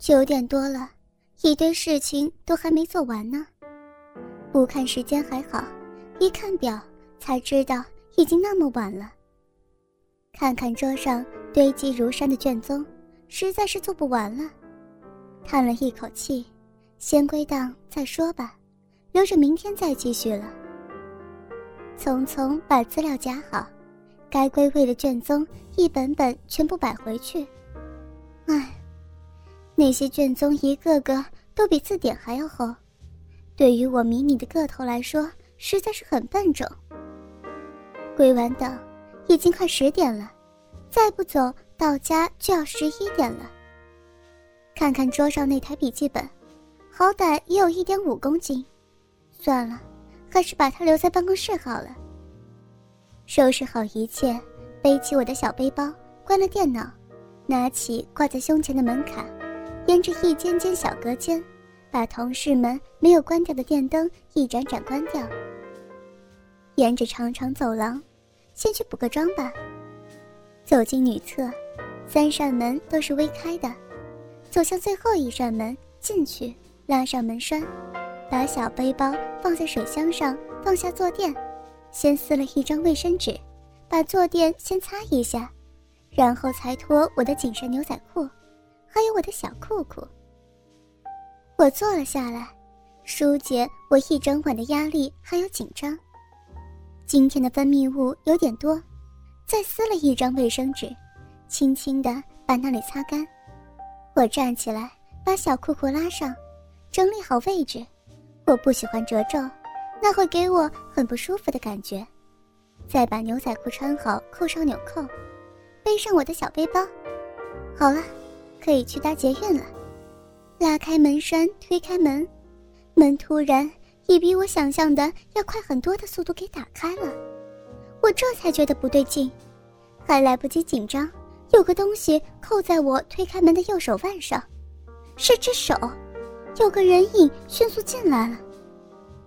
九点多了，一堆事情都还没做完呢。不看时间还好，一看表才知道已经那么晚了。看看桌上堆积如山的卷宗，实在是做不完了。叹了一口气，先归档再说吧，留着明天再继续了。匆匆把资料夹好，该归位的卷宗一本本全部摆回去。唉，那些卷宗一个个都比字典还要厚，对于我迷你的个头来说，实在是很笨重。归完档，已经快十点了，再不走到家就要十一点了。看看桌上那台笔记本，好歹也有一点五公斤，算了，还是把它留在办公室好了。收拾好一切，背起我的小背包，关了电脑，拿起挂在胸前的门卡，沿着一间间小隔间，把同事们没有关掉的电灯一盏盏关掉。沿着长长走廊，先去补个妆吧。走进女厕，三扇门都是微开的。走向最后一扇门，进去，拉上门栓，把小背包放在水箱上，放下坐垫，先撕了一张卫生纸，把坐垫先擦一下，然后才脱我的紧身牛仔裤，还有我的小裤裤。我坐了下来，疏解我一整晚的压力还有紧张。今天的分泌物有点多，再撕了一张卫生纸，轻轻地把那里擦干。我站起来，把小裤裤拉上，整理好位置。我不喜欢褶皱，那会给我很不舒服的感觉。再把牛仔裤穿好，扣上纽扣，背上我的小背包。好了，可以去搭捷运了。拉开门栓，推开门，门突然以比我想象的要快很多的速度给打开了。我这才觉得不对劲，还来不及紧张。有个东西扣在我推开门的右手腕上，是只手，有个人影迅速进来了，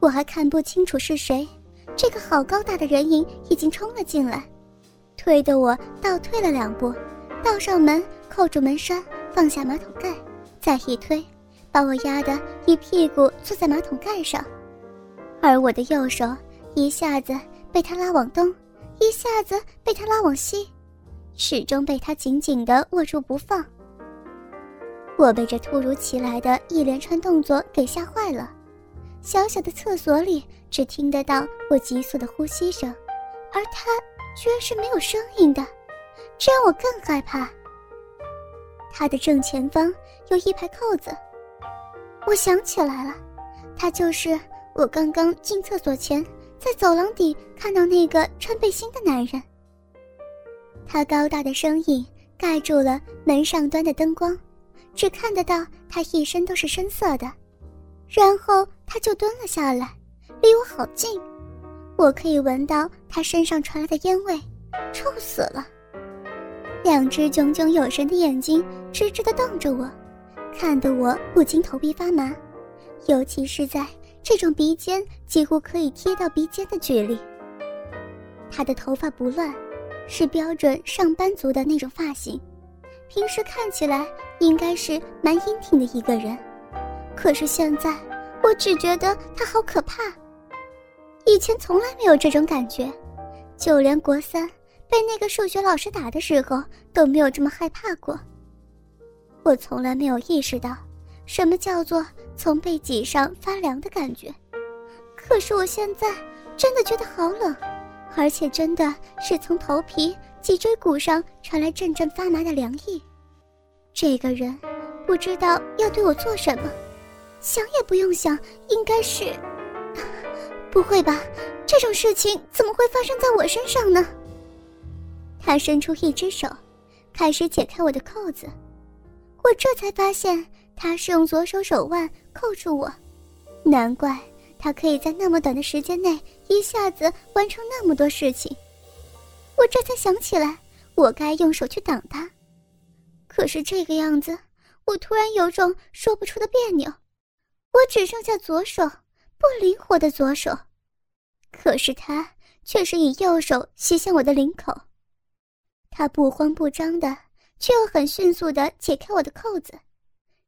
我还看不清楚是谁。这个好高大的人影已经冲了进来，推得我倒退了两步，倒上门，扣住门栓，放下马桶盖，再一推，把我压得一屁股坐在马桶盖上，而我的右手一下子被他拉往东，一下子被他拉往西。始终被他紧紧地握住不放。我被这突如其来的一连串动作给吓坏了。小小的厕所里只听得到我急速的呼吸声，而他居然是没有声音的，这让我更害怕。他的正前方有一排扣子，我想起来了，他就是我刚刚进厕所前在走廊底看到那个穿背心的男人。他高大的身影盖住了门上端的灯光，只看得到他一身都是深色的。然后他就蹲了下来，离我好近，我可以闻到他身上传来的烟味，臭死了。两只炯炯有神的眼睛直直地瞪着我，看得我不禁头皮发麻，尤其是在这种鼻尖几乎可以贴到鼻尖的距离。他的头发不乱。是标准上班族的那种发型，平时看起来应该是蛮英挺的一个人，可是现在我只觉得他好可怕。以前从来没有这种感觉，就连国三被那个数学老师打的时候都没有这么害怕过。我从来没有意识到什么叫做从背脊上发凉的感觉，可是我现在真的觉得好冷。而且真的是从头皮、脊椎骨上传来阵阵发麻的凉意。这个人不知道要对我做什么，想也不用想，应该是 不会吧？这种事情怎么会发生在我身上呢？他伸出一只手，开始解开我的扣子。我这才发现他是用左手手腕扣住我，难怪。他可以在那么短的时间内一下子完成那么多事情，我这才想起来，我该用手去挡他。可是这个样子，我突然有种说不出的别扭。我只剩下左手，不灵活的左手，可是他却是以右手袭向我的领口。他不慌不张的，却又很迅速的解开我的扣子，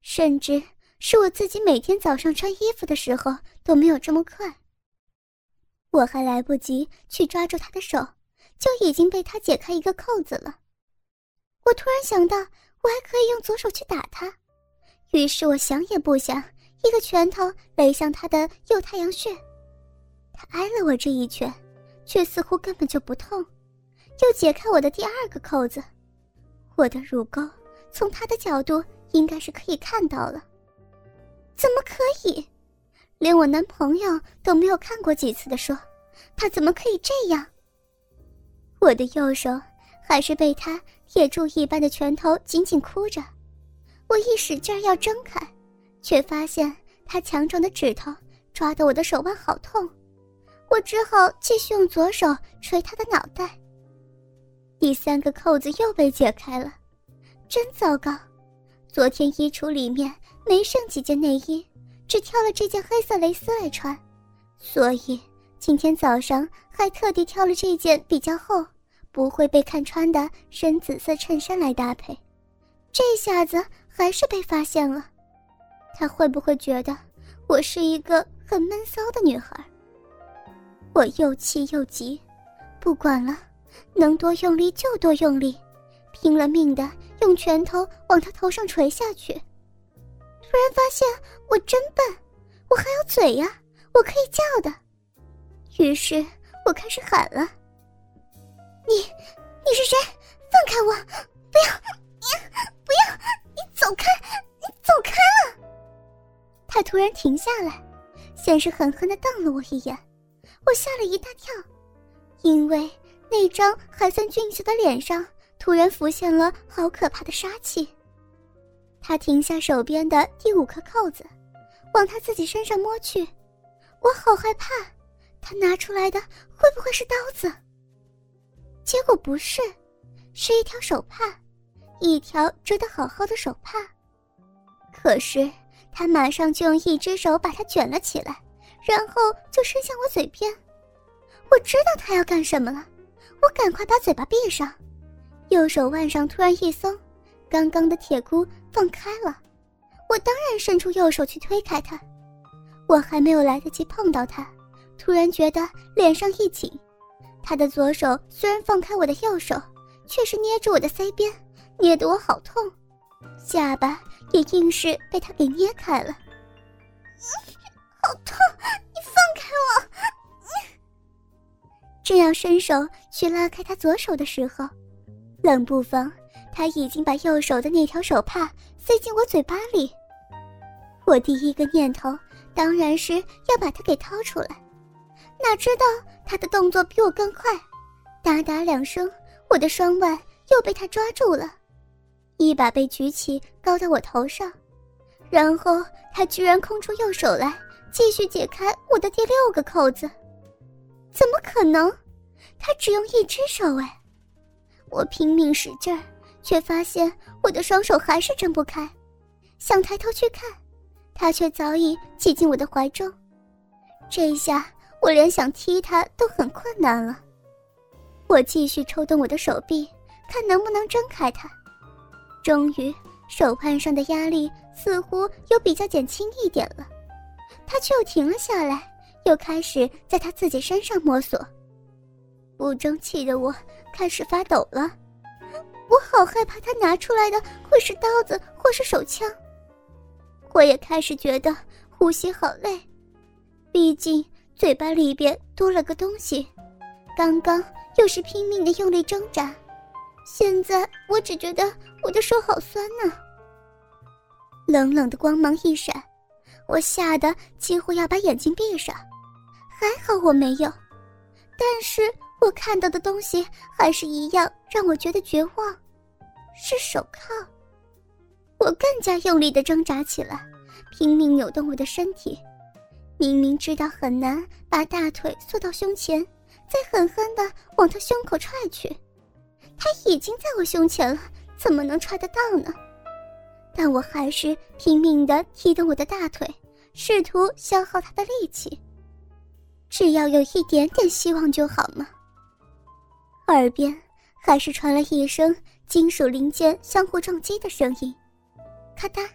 甚至是我自己每天早上穿衣服的时候都没有这么快。我还来不及去抓住他的手，就已经被他解开一个扣子了。我突然想到，我还可以用左手去打他，于是我想也不想，一个拳头擂向他的右太阳穴。他挨了我这一拳，却似乎根本就不痛，又解开我的第二个扣子。我的乳沟从他的角度应该是可以看到了，怎么可以？连我男朋友都没有看过几次的说，他怎么可以这样？我的右手还是被他铁柱一般的拳头紧紧箍着，我一使劲要挣开，却发现他强壮的指头抓得我的手腕好痛，我只好继续用左手捶他的脑袋。第三个扣子又被解开了，真糟糕！昨天衣橱里面没剩几件内衣。只挑了这件黑色蕾丝来穿，所以今天早上还特地挑了这件比较厚、不会被看穿的深紫色衬衫来搭配。这下子还是被发现了，他会不会觉得我是一个很闷骚的女孩？我又气又急，不管了，能多用力就多用力，拼了命的用拳头往他头上捶下去。突然发现我真笨，我还有嘴呀，我可以叫的。于是我开始喊了：“你，你是谁？放开我！不要，你不要，你走开，你走开了！”他突然停下来，先是狠狠的瞪了我一眼，我吓了一大跳，因为那张还算俊秀的脸上突然浮现了好可怕的杀气。他停下手边的第五颗扣子，往他自己身上摸去。我好害怕，他拿出来的会不会是刀子？结果不是，是一条手帕，一条折得好好的手帕。可是他马上就用一只手把它卷了起来，然后就伸向我嘴边。我知道他要干什么了，我赶快把嘴巴闭上，右手腕上突然一松。刚刚的铁箍放开了，我当然伸出右手去推开他。我还没有来得及碰到他，突然觉得脸上一紧。他的左手虽然放开我的右手，却是捏住我的腮边，捏得我好痛，下巴也硬是被他给捏开了。好痛！正要伸手去拉开他左手的时候，冷不防。他已经把右手的那条手帕塞进我嘴巴里，我第一个念头当然是要把它给掏出来，哪知道他的动作比我更快，哒哒两声，我的双腕又被他抓住了，一把被举起高到我头上，然后他居然空出右手来继续解开我的第六个扣子，怎么可能？他只用一只手哎！我拼命使劲儿。却发现我的双手还是睁不开，想抬头去看，他却早已挤进我的怀中。这下我连想踢他都很困难了。我继续抽动我的手臂，看能不能挣开他。终于，手腕上的压力似乎又比较减轻一点了，他却又停了下来，又开始在他自己身上摸索。不争气的我开始发抖了。我好害怕他拿出来的会是刀子或是手枪。我也开始觉得呼吸好累，毕竟嘴巴里边多了个东西，刚刚又是拼命的用力挣扎，现在我只觉得我的手好酸呢。冷冷的光芒一闪，我吓得几乎要把眼睛闭上，还好我没有，但是我看到的东西还是一样让我觉得绝望。是手铐，我更加用力的挣扎起来，拼命扭动我的身体。明明知道很难把大腿缩到胸前，再狠狠的往他胸口踹去，他已经在我胸前了，怎么能踹得到呢？但我还是拼命的踢动我的大腿，试图消耗他的力气。只要有一点点希望就好嘛。耳边还是传来一声。金属零件相互撞击的声音，咔嗒，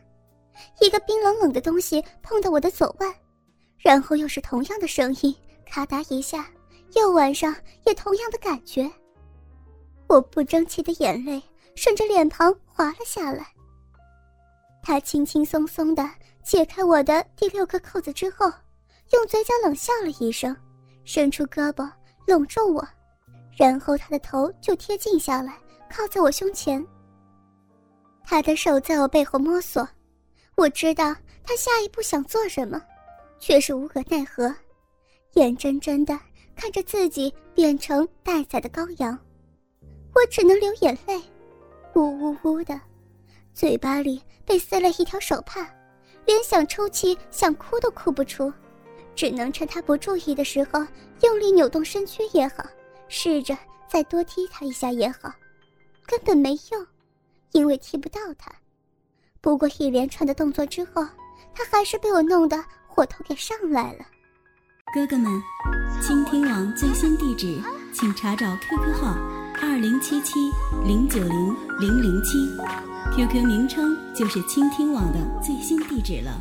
一个冰冷冷的东西碰到我的左腕，然后又是同样的声音，咔嗒一下，右腕上也同样的感觉。我不争气的眼泪顺着脸庞滑了下来。他轻轻松松的解开我的第六个扣子之后，用嘴角冷笑了一声，伸出胳膊拢住我，然后他的头就贴近下来，靠在我胸前。他的手在我背后摸索，我知道他下一步想做什么，却是无可奈何，眼睁睁的看着自己变成待宰的羔羊，我只能流眼泪，呜呜呜的，嘴巴里被塞了一条手帕，连想抽泣、想哭都哭不出，只能趁他不注意的时候用力扭动身躯也好，试着再多踢他一下也好，根本没用。因为踢不到他，不过一连串的动作之后，他还是被我弄得火头给上来了。哥哥们，倾听网最新地址，请查找 QQ 号二零七七零九零零零七，QQ 名称就是倾听网的最新地址了。